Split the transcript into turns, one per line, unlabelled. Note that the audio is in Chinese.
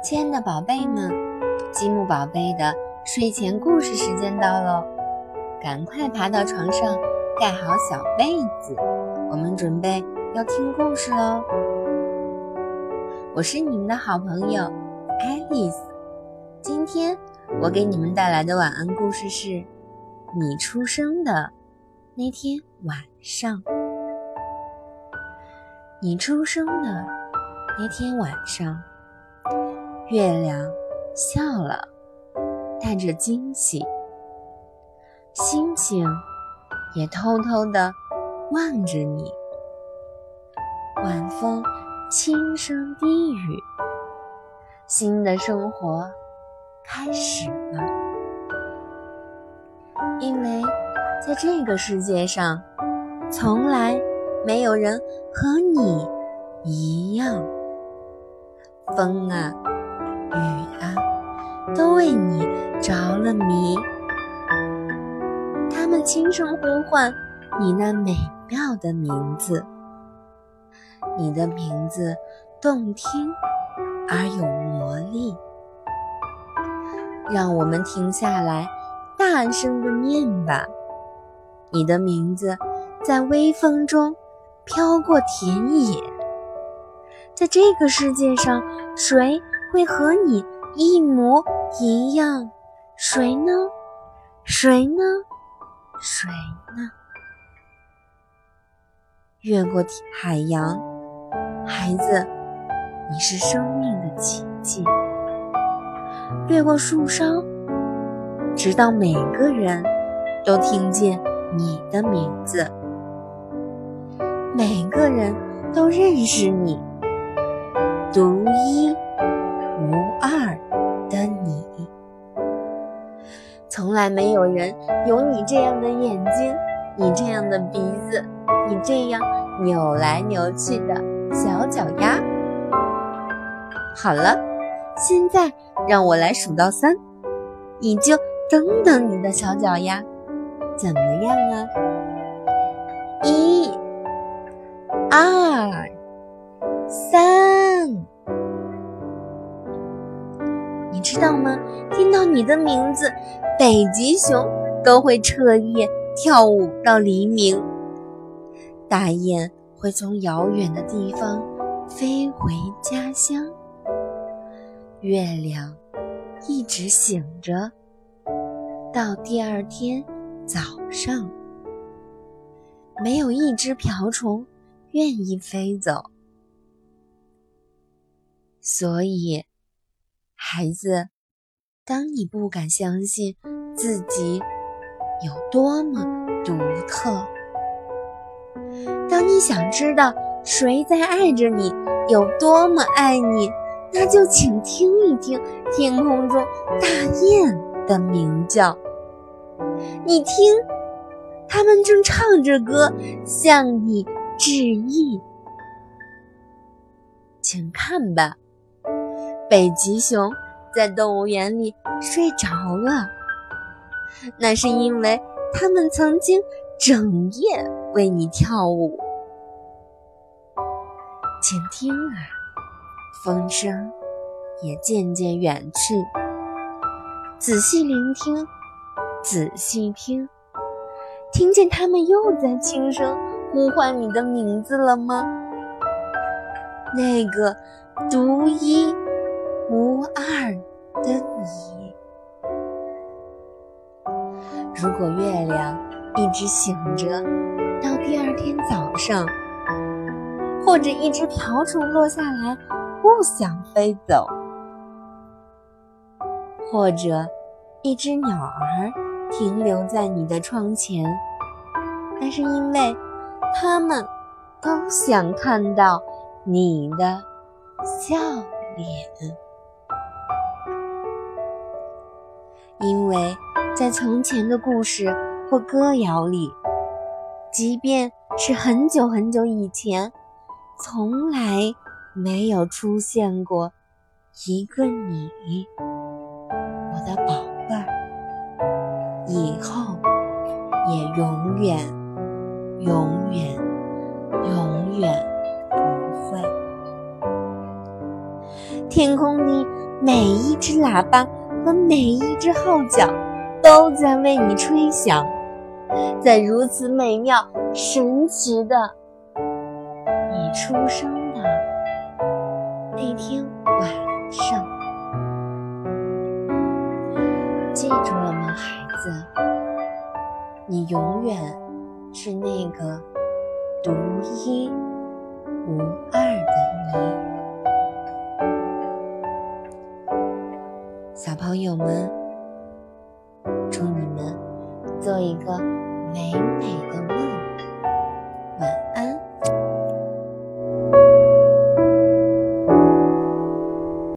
亲爱的宝贝们，积木宝贝的睡前故事时间到喽！赶快爬到床上，盖好小被子，我们准备要听故事喽。我是你们的好朋友爱丽丝，今天我给你们带来的晚安故事是《你出生的那天晚上》。你出生的那天晚上。月亮笑了，带着惊喜。星星也偷偷地望着你。晚风轻声低语，新的生活开始了。因为在这个世界上，从来没有人和你一样。风啊！雨啊，都为你着了迷。他们轻声呼唤你那美妙的名字，你的名字动听而有魔力。让我们停下来，大声的念吧。你的名字在微风中飘过田野，在这个世界上，谁？会和你一模一样，谁呢？谁呢？谁呢？越过海洋，孩子，你是生命的奇迹。掠过树梢，直到每个人都听见你的名字，每个人都认识你，独一。从来没有人有你这样的眼睛，你这样的鼻子，你这样扭来扭去的小脚丫。好了，现在让我来数到三，你就蹬蹬你的小脚丫，怎么样啊？一、二、三。你知道吗？听到你的名字，北极熊都会彻夜跳舞到黎明。大雁会从遥远的地方飞回家乡。月亮一直醒着，到第二天早上，没有一只瓢虫愿意飞走，所以。孩子，当你不敢相信自己有多么独特，当你想知道谁在爱着你，有多么爱你，那就请听一听天空中大雁的鸣叫。你听，它们正唱着歌向你致意。请看吧。北极熊在动物园里睡着了，那是因为它们曾经整夜为你跳舞。请听啊，风声也渐渐远去。仔细聆听，仔细听，听见它们又在轻声呼唤你的名字了吗？那个独一。无二的你，如果月亮一直醒着到第二天早上，或者一只瓢虫落下来不想飞走，或者一只鸟儿停留在你的窗前，那是因为它们都想看到你的笑脸。因为在从前的故事或歌谣里，即便是很久很久以前，从来没有出现过一个你，我的宝贝儿，以后也永远、永远、永远不会。天空里每一只喇叭和每一只号角都在为你吹响，在如此美妙、神奇的你出生的那天晚上。记住了吗，孩子？你永远是那个独一无二的你。小朋友们，祝你们做一个美美的梦，晚安。